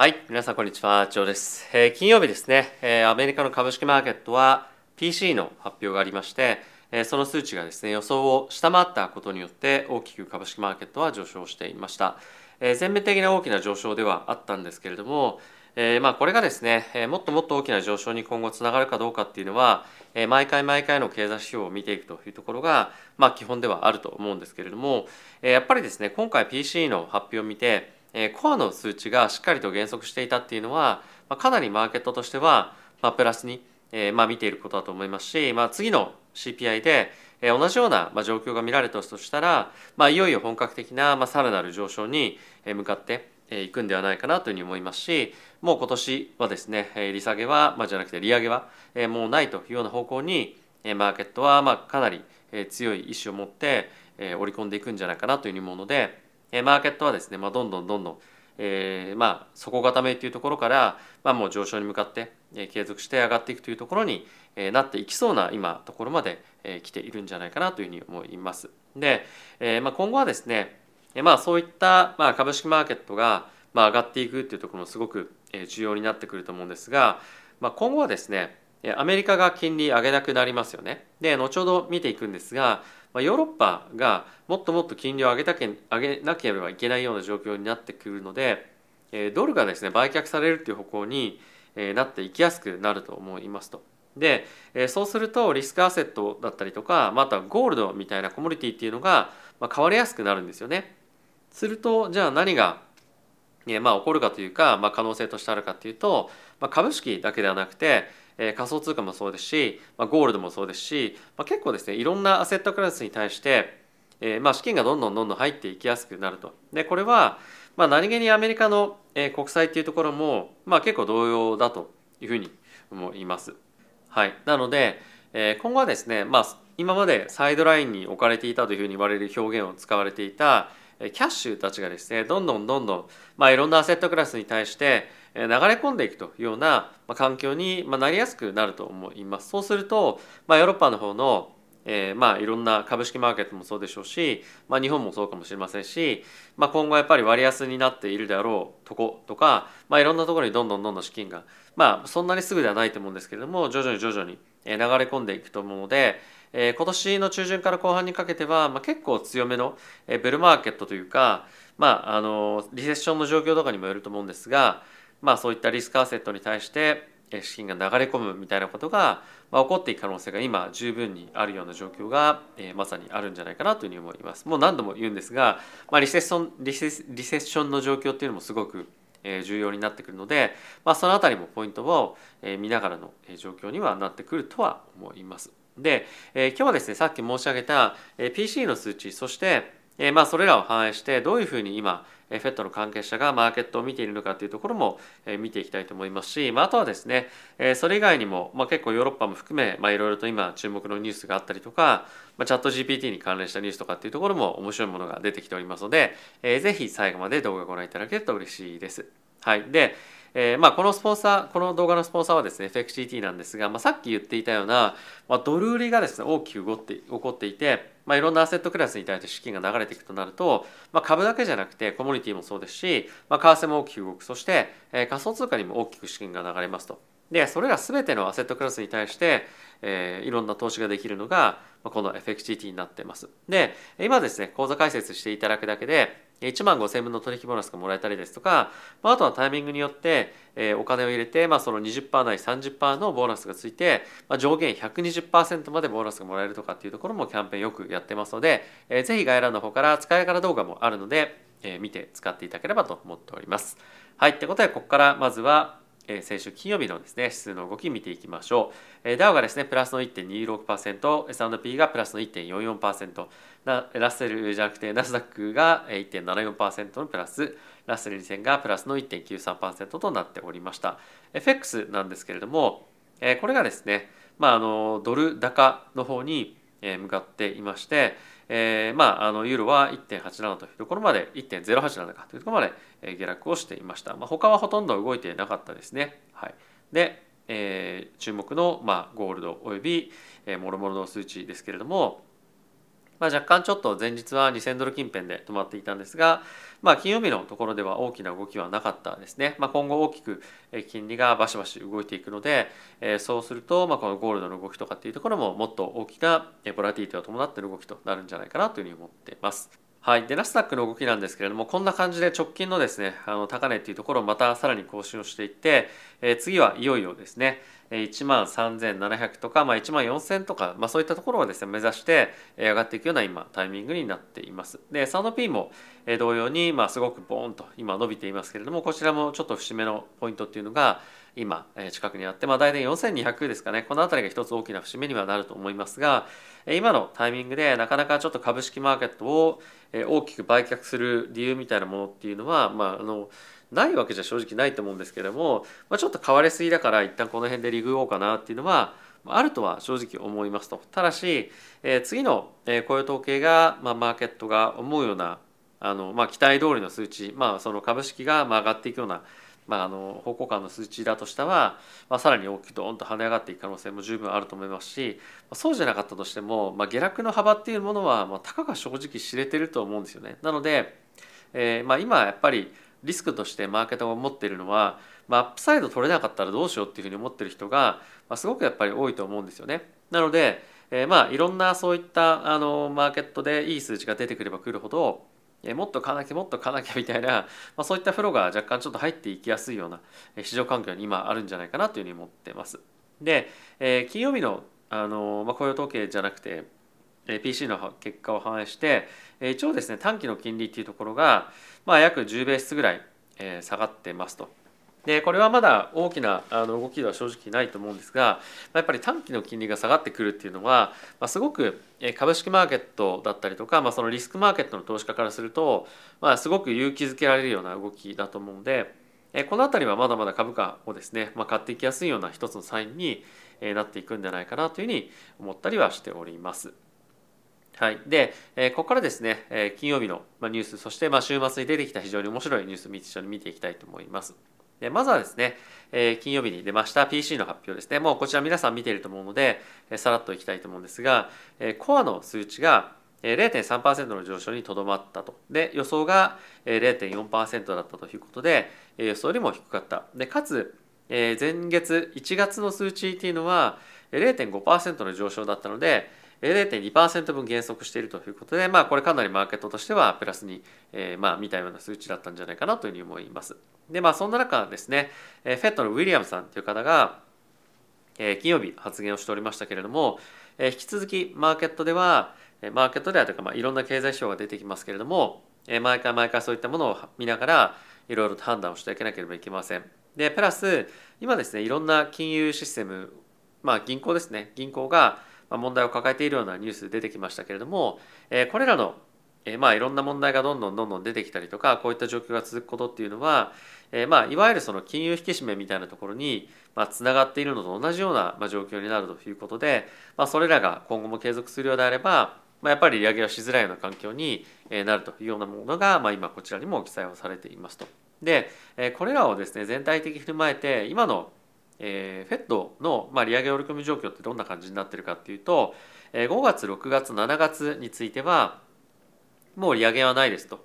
はい、皆さんこんにちは、ジョーです。えー金曜日ですね、えーアメリカの株式マーケットは PC の発表がありまして、えーその数値がですね、予想を下回ったことによって大きく株式マーケットは上昇していました。え全面的な大きな上昇ではあったんですけれども、えまあこれがですね、えもっともっと大きな上昇に今後つながるかどうかっていうのは、え毎回毎回の経済指標を見ていくというところが、まあ基本ではあると思うんですけれども、えやっぱりですね、今回 PC の発表を見て、えコアの数値がしっかりと減速していたっていうのは、まあ、かなりマーケットとしては、まあ、プラスに、えまあ、見ていることだと思いますし、まあ、次の CPI で、え同じような、まあ、状況が見られたとしたら、まあ、いよいよ本格的な、まあ、さらなる上昇に向かってえいくんではないかなというふうに思いますしもう今年はですねえ利下げは、まあ、じゃなくて利上げはえもうないというような方向にえマーケットは、まあ、かなりえ強い意志を持ってえ織り込んでいくんじゃないかなというふうに思うので、えマーケットはですね、まあ、どんどんどんどんえーまあ底固めというところから、まあ、もう上昇に向かって、え継続して上がっていくというところに、えなっていきそうな今ところまで、え来ているんじゃないかなというふうに思います。で、えまあ、今後はですね、えまあ、そういった、まあ、株式マーケットが、まあ、上がっていくというところもすごく重要になってくると思うんですが、まあ、今後はですねアメリカが金利上げなくなりますよね。で後ほど見ていくんですが、まあ、ヨーロッパがもっともっと金利を上げたけ上げなければいけないような状況になってくるので、えードルがですね売却されるという方向に、えーなっていきやすくなると思いますと。で、えーそうするとリスクアセットだったりとかまたゴールドみたいなコモディティっていうのが、まあ、変わりやすくなるんですよね。するとじゃあ何がえまあ、起こるかというか、まあ、可能性としてあるかというと、まあ、株式だけではなくて、え仮想通貨もそうですし、まあ、ゴールドもそうですし、まあ、結構ですねいろんなアセットクラスに対して、えまあ、資金がどんどんどんどん入っていきやすくなると。でこれは、まあ、何気にアメリカの、え国債っていうところも、まあ、結構同様だというふうに思います。はい、なので、え今後はですね、まあ、今までサイドラインに置かれていたというふうに言われる表現を使われていたキャッシュたちがですねどんどんどんどん、まあ、いろんなアセットクラスに対して流れ込んでいくというような環境になりやすくなると思います。そうすると、まあ、ヨーロッパの方のえーまあいろんな株式マーケットもそうでしょうし、まあ、日本もそうかもしれませんし、まあ、今後やっぱり割安になっているであろうとことか、まあ、いろんなところにどんどんどんどん資金がまあそんなにすぐではないと思うんですけれども徐々に徐々に流れ込んでいくと思うので、えー今年の中旬から後半にかけては、まあ、結構強めのえーベルマーケットというか、まあ、あのリセッションの状況とかにもよると思うんですが、まあ、そういったリスクアセットに対して資金が流れ込むみたいなことが、まあ、起こっていく可能性が今十分にあるような状況が、えーまさにあるんじゃないかなというふうに思います。もう何度も言うんですが、まあ、リセッションリセリセッションの状況っていうのもすごく重要になってくるので、まあ、そのあたりもポイントを見ながらの状況にはなってくるとは思います。で、えー今日はですねさっき申し上げたえー PC の数値そしてえーまあそれらを反映してどういうふうに今えー FED の関係者がマーケットを見ているのかというところもえ見ていきたいと思いますし、まあ、あとはですねえそれ以外にも、まあ、結構ヨーロッパも含め、まあ、いろいろと今注目のニュースがあったりとか、まあ、チャット GPT に関連したニュースとかっていうところも面白いものが出てきておりますので、えーぜひ最後まで動画をご覧いただけると嬉しいです。はい、で、えーまあ、このスポンサーこの動画のスポンサーはですね FXGT なんですが、まあ、さっき言っていたような、まあ、ドル売りがですね大きく動って起こっていて、まあ、いろんなアセットクラスに対して資金が流れていくとなると、まあ、株だけじゃなくてコモディティもそうですし、まあ、為替も大きく動くそして、えー仮想通貨にも大きく資金が流れますと。でそれら全てのアセットクラスに対して、えーいろんな投資ができるのがまあこの FXGT になっています。で今ですね口座開設していただくだけで1万5000分の取引ボーナスがもらえたりですとか、まあ、あとはタイミングによって、えーお金を入れて、まあ、その20%ない30%のボーナスがついて、まあ、上限120%までボーナスがもらえるとかっていうところもキャンペーンよくやってますので、えーぜひ概要欄の方から使い方動画もあるので、えー見て使っていただければと思っております。はい、ってことでここからまずはえ先週金曜日のですね指数の動き見ていきましょう。えーダウがですねプラスの1.26%、S&P がプラスの1.44%、ラッセルじゃなくてナスダックが1.74%のプラス、ラッセル2000がプラスの1.93%となっておりました。FX なんですけれども、えこれがですね、まああのドル高の方に向かっていまして、えーまあ、あのユーロは1.87というところまで1.087かというところまで下落をしていました、まあ、他はほとんど動いてなかったですね。はい、で、えー注目の、まあ、ゴールドおよび、えー、もろもろの数値ですけれども、まあ、若干ちょっと前日は2000ドル近辺で止まっていたんですが、まあ、金曜日のところでは大きな動きはなかったですね、まあ、今後大きく金利がバシバシ動いていくので、えそうすると、まあ、このゴールドの動きとかっていうところももっと大きなボラティティを伴っている動きとなるんじゃないかなというふうに思っています。はい、でナスダックの動きなんですけれどもこんな感じで直近のですねあの高値っていうところをまたさらに更新をしていって、えー、次はいよいよですね1万3700とか、まあ、1万4000とか、まあ、そういったところをですね目指して上がっていくような今タイミングになっています。で S&P も同様に、まあ、すごくボーンと今伸びていますけれどもこちらもちょっと節目のポイントっていうのが今近くにあって、まあ、大体4200ですかね。この辺りが一つ大きな節目にはなると思いますが今のタイミングでなかなかちょっと株式マーケットを大きく売却する理由みたいなものっていうのは、まあ、あのないわけじゃ正直ないと思うんですけれども、まあ、ちょっと買われすぎだから一旦この辺でリグおうかなっていうのはあるとは正直思いますと。ただし、えー、次の雇用統計が、まあ、マーケットが思うようなあの、まあ、期待通りの数値、まあ、その株式が上がっていくようなまあ、あの方向感の数値だとしたら、まあ、さらに大きくドーンと跳ね上がっていく可能性も十分あると思いますしまそうじゃなかったとしても、まあ、下落の幅っていうものは、まあ、たかが正直知れてると思うんですよね。なので、えーまあ、今やっぱりリスクとしてマーケットが思っているのは、まあ、アップサイド取れなかったらどうしようっていうふうに思ってる人が、まあ、すごくやっぱり多いと思うんですよね。なので、えー、まあいろんなそういったあのマーケットでいい数値が出てくればくるほどもっと買わなきゃもっと買わなきゃみたいな、まあ、そういったフローが若干ちょっと入っていきやすいような市場環境に今あるんじゃないかなというふうに思ってます。で、えー、金曜日のあの、まあ、雇用統計じゃなくて PC の結果を反映してえ一応ですね短期の金利っていうところが、まあ、約10ベースぐらいえ下がってますと。でこれはまだ大きなあの動きでは正直ないと思うんですがやっぱり短期の金利が下がってくるっていうのは、まあ、すごく株式マーケットだったりとか、まあ、そのリスクマーケットの投資家からすると、まあ、すごく勇気づけられるような動きだと思うのでこの辺りはまだまだ株価をですね、まあ、買っていきやすいような一つのサインになっていくんじゃないかなというふうに思ったりはしております。はい、で、ここからですね金曜日のニュースそしてま週末に出てきた非常に面白いニュースを一緒に見ていきたいと思います。でまずはですね、え、金曜日に出ました PC の発表ですね。もうこちら皆さん見ていると思うので、え、さらっといきたいと思うんですが、え、コアの数値が0.3%の上昇にとどまったと。で、予想が0.4%だったということで、予想よりも低かった。で、かつ、前月1月の数値っていうのは0.5%の上昇だったので、0.2%分減速しているということで、まあ、これかなりマーケットとしてはプラスに、えー、まあ見たような数値だったんじゃないかなというふうに思います。で、まあ、そんな中ですね、フェットのウィリアムさんという方が、えー、金曜日発言をしておりましたけれども、えー、引き続きマーケットでは、マーケットではというか、まあ、いろんな経済指標が出てきますけれども、えー、毎回毎回そういったものを見ながら、いろいろと判断をしていかなければいけません。で、プラス、今ですね、いろんな金融システム、まあ、銀行ですね、銀行が、問題を抱えているようなニュース出てきましたけれどもこれらのまあいろんな問題がどんどんどんどん出てきたりとかこういった状況が続くことっていうのはまあいわゆるその金融引き締めみたいなところにまあつながっているのと同じような状況になるということでまあそれらが今後も継続するようであればまあやっぱり利上げをしづらいような環境になるというようなものがまあ今こちらにも記載をされていますと。でこれらをですね全体的に踏まえて今のえー、フェットの、まあ、利上げ織り込み状況ってどんな感じになってるかっていうと、えー、5月6月7月についてはもう利上げはないですと。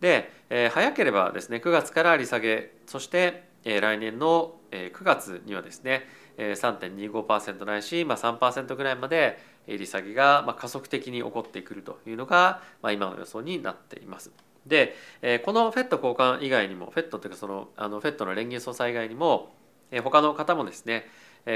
で、えー、早ければですね9月から利下げそして、えー、来年の、えー、9月にはですね、えー、3.25%ないし、まあ、3%ぐらいまで利下げが、まあ、加速的に起こってくるというのが、まあ、今の予想になっています。で、えー、この FED 交換以外にも FED というかそのあの FED の連銀総裁以外にも他の方もですね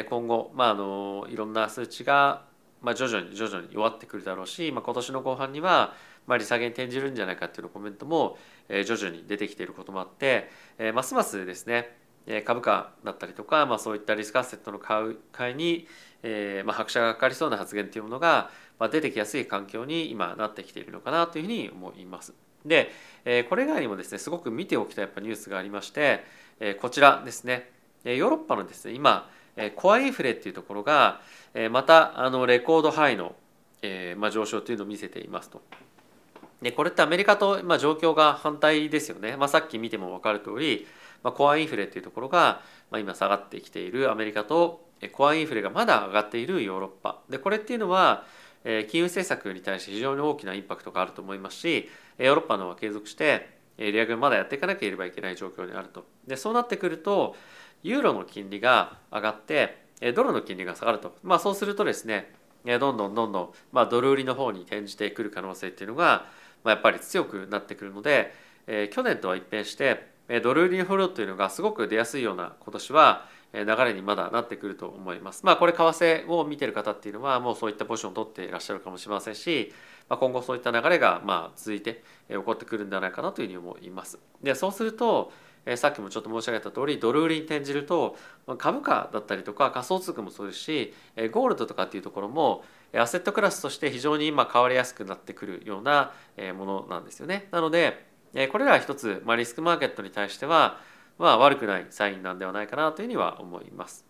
今後、まあ、あのいろんな数値が、まあ、徐々に徐々に弱ってくるだろうし、まあ、今年の後半には、まあ、利下げに転じるんじゃないかっていうコメントも徐々に出てきていることもあってますますですね株価だったりとか、まあ、そういったリスクアセットの買う買いに、えまあ、拍車がかかりそうな発言というものが、まあ、出てきやすい環境に今なってきているのかなというふうに思います。で、え、これ以外にもですねすごく見ておきたいやっぱニュースがありまして、え、こちらですねヨーロッパのですね今コアインフレっていうところがまたあのレコードハイの、えま、上昇というのを見せていますと。でこれってアメリカと、ま、状況が反対ですよね、まあ、さっき見ても分かる通り、まあ、コアインフレっていうところが、ま、今下がってきているアメリカとコアインフレがまだ上がっているヨーロッパ。でこれっていうのは金融政策に対して非常に大きなインパクトがあると思いますしヨーロッパのは継続して利上げをまだやっていかなければいけない状況にあると。でそうなってくるとユーロの金利が上がってドルの金利が下がると、まあ、そうするとですねどんどんどんどん、まあ、ドル売りの方に転じてくる可能性っていうのが、まあ、やっぱり強くなってくるので、えー、去年とは一変してドル売りのフローというのがすごく出やすいような今年は流れにまだなってくると思います。まあこれ為替を見てる方っていうのはもうそういったポジションを取っていらっしゃるかもしれませんし、まあ、今後そういった流れがまあ続いて起こってくるんではないかなというふうに思います。でそうするとえさっきもちょっと申し上げた通りドル売りに転じると株価だったりとか仮想通貨もそうですしゴールドとかっていうところもアセットクラスとして非常に今変わりやすくなってくるようなものなんですよね。なのでこれらは一つ、ま、リスクマーケットに対しては、まあ、悪くないサインなんではないかなというふうには思います。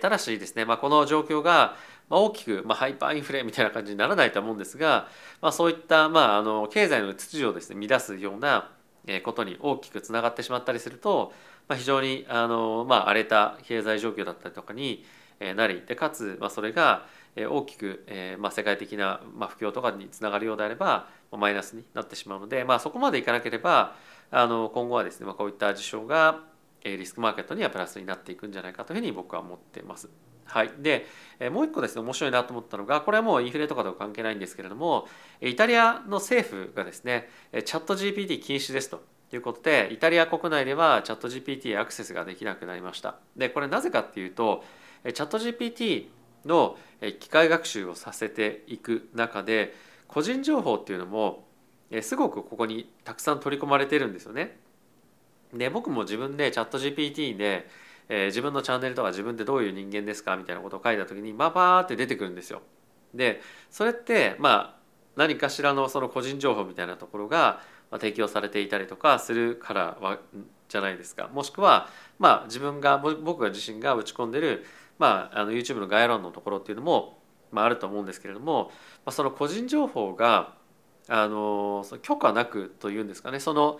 ただしですね、まあ、この状況が大きく、まあ、ハイパーインフレみたいな感じにならないと思うんですが、まあ、そういった、まあ、あの経済の秩序をですね乱すようなことに大きくつながってしまったりすると、まあ、非常にあの、まあ、荒れた経済状況だったりとかになりでかつ、まあ、それが大きく、えまあ、世界的な、ま、不況とかにつながるようであればマイナスになってしまうので、まあ、そこまでいかなければあの今後はですね、まあ、こういった事象がリスクマーケットにはプラスになっていくんじゃないかというふうに僕は思ってます。はい、でもう一個ですね面白いなと思ったのがこれはもうインフレとかとは関係ないんですけれどもイタリアの政府がですねチャット GPT 禁止ですということでイタリア国内ではチャット GPT へアクセスができなくなりましたでこれなぜかっていうとチャット GPT の機械学習をさせていく中で個人情報っていうのもすごくここにたくさん取り込まれてるんですよね。で僕も自分でチャット GPT で、えー、自分のチャンネルとか自分ってどういう人間ですかみたいなことを書いた時にババーって出てくるんですよ。でそれってまあ何かしらのその個人情報みたいなところが提供されていたりとかするからはじゃないですかもしくはまあ自分が僕が自身が打ち込んでるまあ、あの YouTube の概要欄のところっていうのも、まあ、あると思うんですけれども、まあ、その個人情報があの許可なくというんですかねその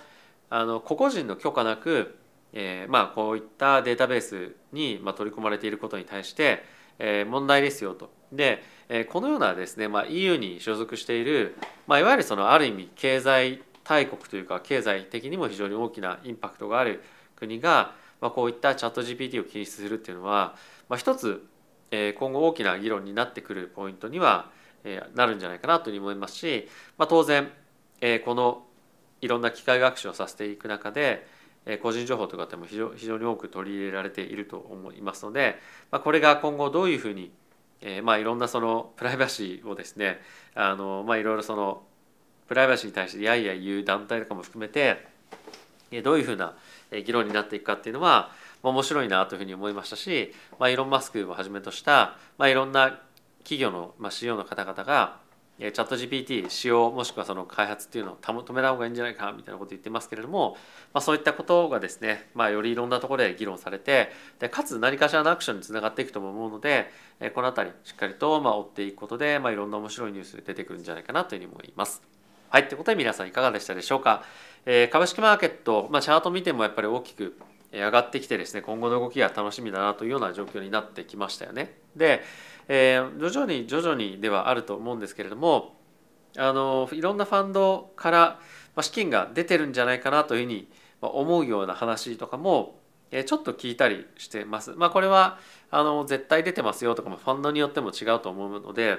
あの個々人の許可なく、えー、まあこういったデータベースに、まあ、取り込まれていることに対して、えー、問題ですよと。で、えー、このようなですね、まあ、EU に所属している、まあ、いわゆるそのある意味経済大国というか経済的にも非常に大きなインパクトがある国が、まあ、こういったチャット GPT を禁止するっていうのは、まあ、一つ今後大きな議論になってくるポイントにはなるんじゃないかなというふうに思いますし、まあ、当然このいろんな機械学習をさせていく中で個人情報とかっても非常非常に多く取り入れられていると思いますので、まあ、これが今後どういうふうに、えー、まあいろんなそのプライバシーをですねあの、まあ、いろいろそのプライバシーに対してやいや言う団体とかも含めてどういうふうな議論になっていくかっていうのはまあ面白いなというふうに思いましたし、まあ、イーロン・マスクをはじめとした、まあ、いろんな企業の、まあ、CEO の方々がチャット GPT 使用もしくはその開発っていうのを止めた方がいいんじゃないかみたいなこと言ってますけれども、まあ、そういったことがですね、まあ、よりいろんなところで議論されてでかつ何かしらのアクションにつながっていくとも思うのでこの辺りしっかりとまあ追っていくことで、まあ、いろんな面白いニュース出てくるんじゃないかなというふうに思います。はい、ということで皆さんいかがでしたでしょうか？えー、株式マーケット、まあ、チャート見てもやっぱり大きく上がってきてですね今後の動きが楽しみだなというような状況になってきましたよね。で、えー、徐々に徐々にではあると思うんですけれどもあのいろんなファンドから資金が出てるんじゃないかなというふうに思うような話とかもちょっと聞いたりしてます。まあ、これはあの絶対出てますよとかもファンドによっても違うと思うので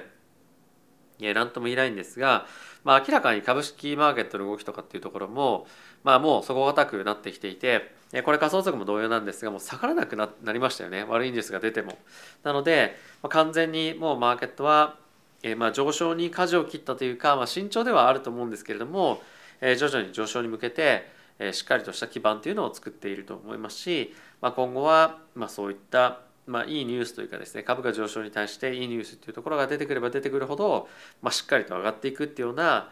何とも言えないんですが、まあ、明らかに株式マーケットの動きとかっていうところも、まあ、もう底堅くなってきていてこれ仮想通貨も同様なんですがもう下がらなくなりましたよね悪いニュースが出ても。なので、まあ、完全にもうマーケットは、えー、まあ上昇に舵を切ったというか、まあ、慎重ではあると思うんですけれども、えー、徐々に上昇に向けて、えー、しっかりとした基盤というのを作っていると思いますし、まあ、今後は、まあ、そういったまあ、いいニュースというかですね株価上昇に対していいニュースっていうところが出てくれば出てくるほど、まあ、しっかりと上がっていくっていうような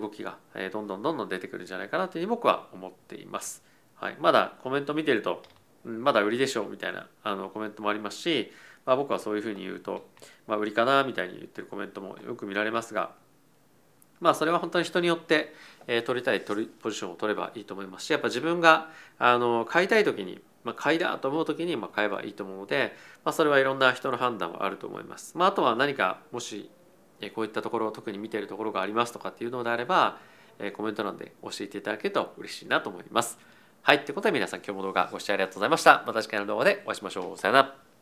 動きがどんどんどんどん出てくるんじゃないかなというふうに僕は思っています。はい、まだコメント見てるとまだ売りでしょうみたいなあのコメントもありますし、まあ、僕はそういうふうに言うと、まあ、売りかなみたいに言ってるコメントもよく見られますがまあそれは本当に人によって、えー、取りたい取りポジションを取ればいいと思いますしやっぱ自分があの買いたい時にまあ、買いだと思う時にま買えばいいと思うので、まあ、それはいろんな人の判断はあると思います。まあ、あとは何かもしこういったところを特に見ているところがありますとかっていうのであればコメント欄で教えていただけると嬉しいなと思います。はい、ということで皆さん今日も動画ご視聴ありがとうございました。また次回の動画でお会いしましょう。さよなら。